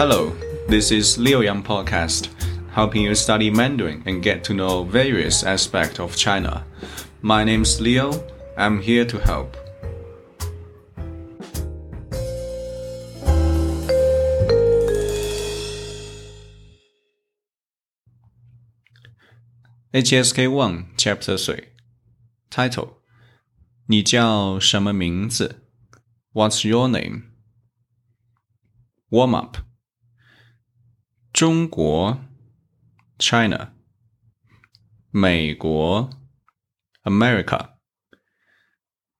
Hello, this is Liu Yang Podcast, helping you study Mandarin and get to know various aspects of China. My name's Leo. I'm here to help. HSK One Chapter Three Title 你叫什么名字？What's your name? Warm up. 中国 China. 美国 America.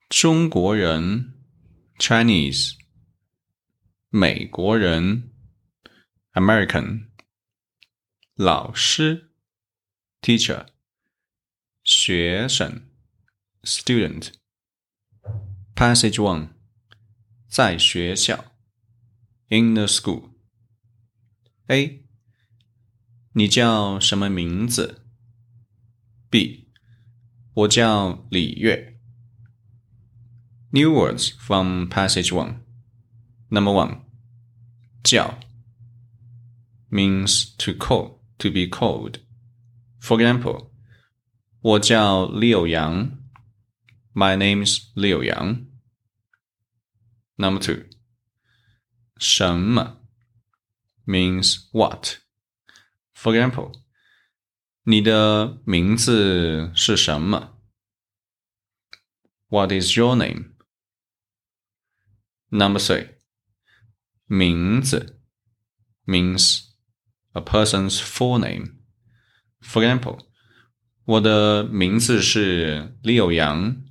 中国人 Chinese. 美国人 American. 老师 Teacher. 学生 Student. Passage One，在学校，in the school。A， 你叫什么名字？B，我叫李月。New words from passage one. Number one，叫 means to call, to be called. For example，我叫柳阳。My name's Liu Yang. Number two. 什么 means what. For example, 你的名字是什么？What is your name? Number three. 名字 means a person's full name. For example, 我的名字是李有阳，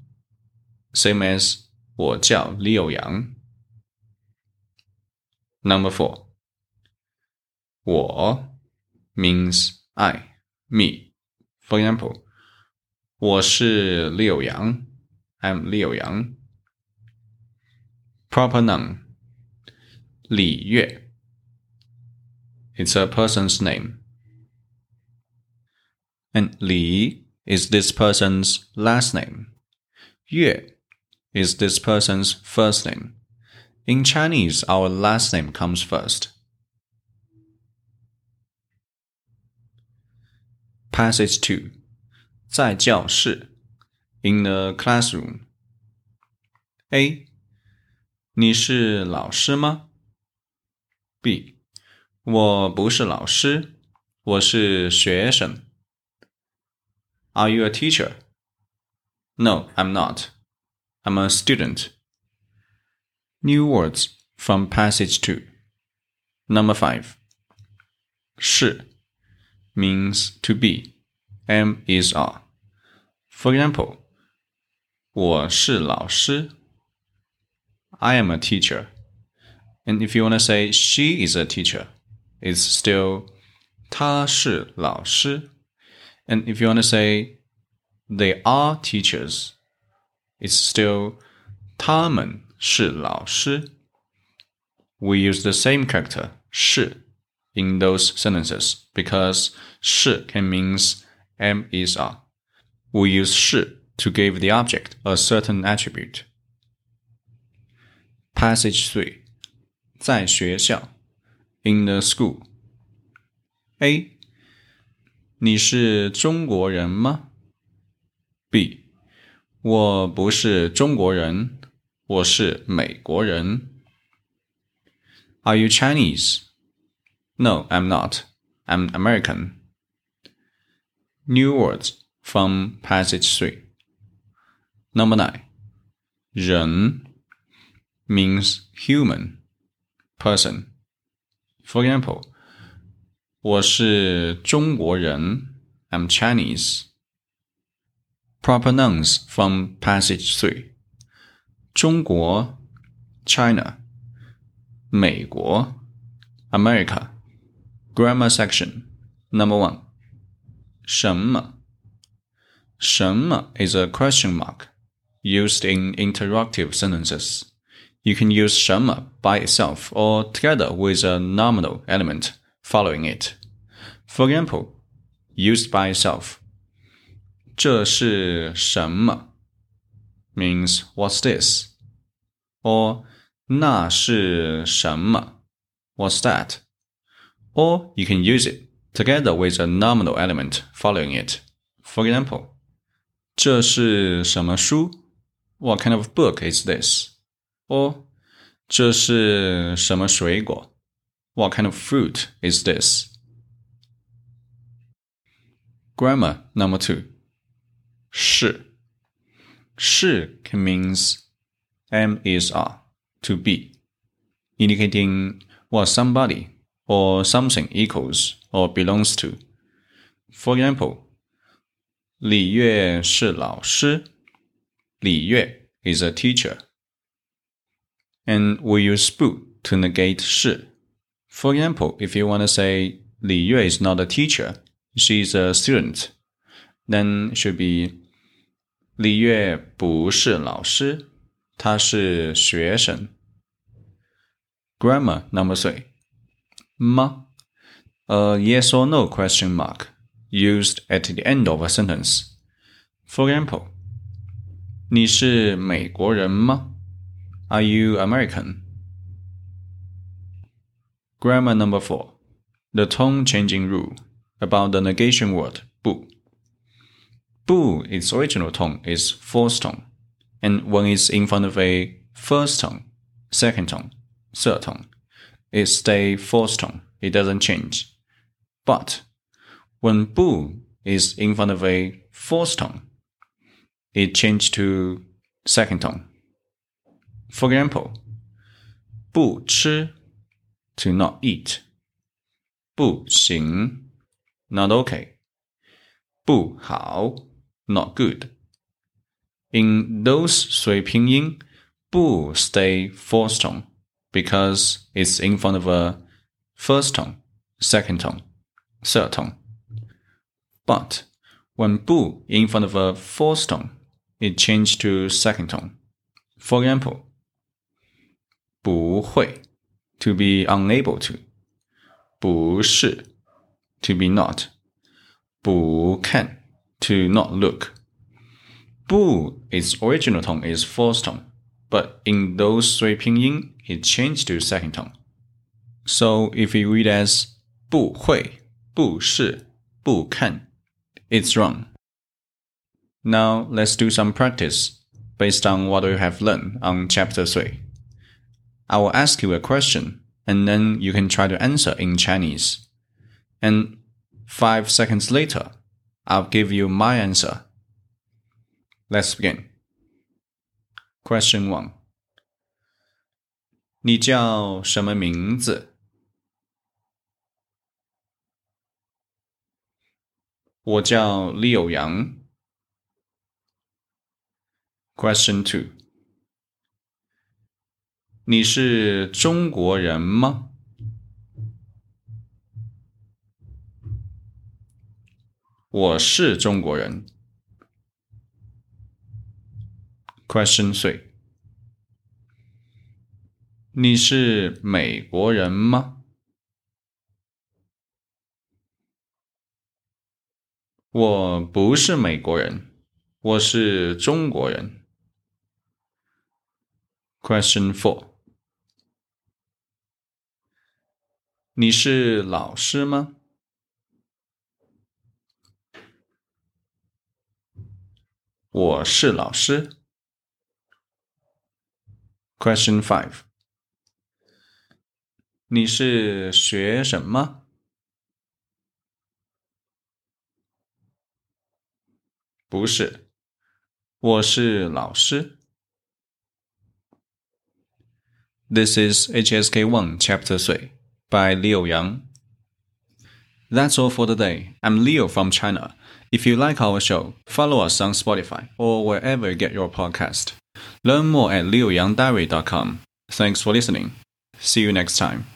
same as 我叫李有阳。Number four，我 means I, me. For example，我是李有阳，I'm 李有阳。Proper noun，李月，it's a person's name. And Li is this person's last name. Yue is this person's first name. In Chinese, our last name comes first. Passage 2. 在教室 in the classroom. A. 你是老师吗 B. 我不是老师，我是学生。Are you a teacher? No, I'm not. I'm a student. New words from passage 2. Number 5. 是 means to be. Am is are. For example, 我是老师 I am a teacher. And if you want to say she is a teacher, it's still 她是老师 and if you want to say they are teachers, it's still 他们是老师. We use the same character 是 in those sentences because 是 can means am is are. We use 是 to give the object a certain attribute. Passage 3. 在学校 in the school. A 你是中国人吗？B，我不是中国人，我是美国人。Are you Chinese? No, I'm not. I'm American. New words from passage three. Number nine. 人 means human, person. For example, 我是中国人，I'm Chinese. Proper nouns from passage three. 中国 China. 美国 America. Grammar section. Number one. 什么什么 is a question mark used in interrogative sentences. You can use 什么 by itself or together with a nominal element following it. For example, used by itself. 这是什么 means what's this? Or 那是什么 What's that? or you can use it together with a nominal element following it. For example, 这是什么书? What kind of book is this? Or 这是什么水果? What kind of fruit is this? Grammar number two. 是是 can means am is are to be, indicating what somebody or something equals or belongs to. For example, 李月是老师。李月 is a teacher. And we use 不 to negate 是. For example, if you want to say 李月 is not a teacher, she is a student, then should be 李月不是老师，她是学生。Grammar number three. Ma, a yes or no question mark used at the end of a sentence. For example, 你是美国人吗? Are you American? Grammar number four. The tone changing rule about the negation word 不. 不 its original tone is fourth tone, and when it's in front of a first tone, second tone, third tone, it stays fourth tone. It doesn't change. But when 不 is in front of a fourth tone, it changed to second tone. For example, 不吃 to not eat. 不行 not okay. 不好 not good. In those three pinyin, 不 stay fourth tone because it's in front of a first tone, second tone, third tone. But when 不 in front of a fourth tone, it changed to second tone. For example, 不会 to be unable to, 不是 to be not, 不看 to not look. 不 its original tone is fourth tone, but in those three pinyin, it changed to second tone. So if you read as 不会,不是,不看, it's wrong. Now let's do some practice based on what we have learned on chapter 3. I will ask you a question and then you can try to answer in Chinese. And five seconds later, I'll give you my answer. Let's begin. Question one，你叫什么名字？我叫李友阳。Question two，你是中国人吗？我是中国人。Question three，你是美国人吗？我不是美国人，我是中国人。Question four，你是老师吗？我是老师。Question five，你是学什么？不是，我是老师。This is HSK1 Chapter 3 by Leo Yang. That's all for today. I'm Leo from China. If you like our show, follow us on Spotify or wherever you get your podcast. Learn more at leoyangdiary.com. Thanks for listening. See you next time.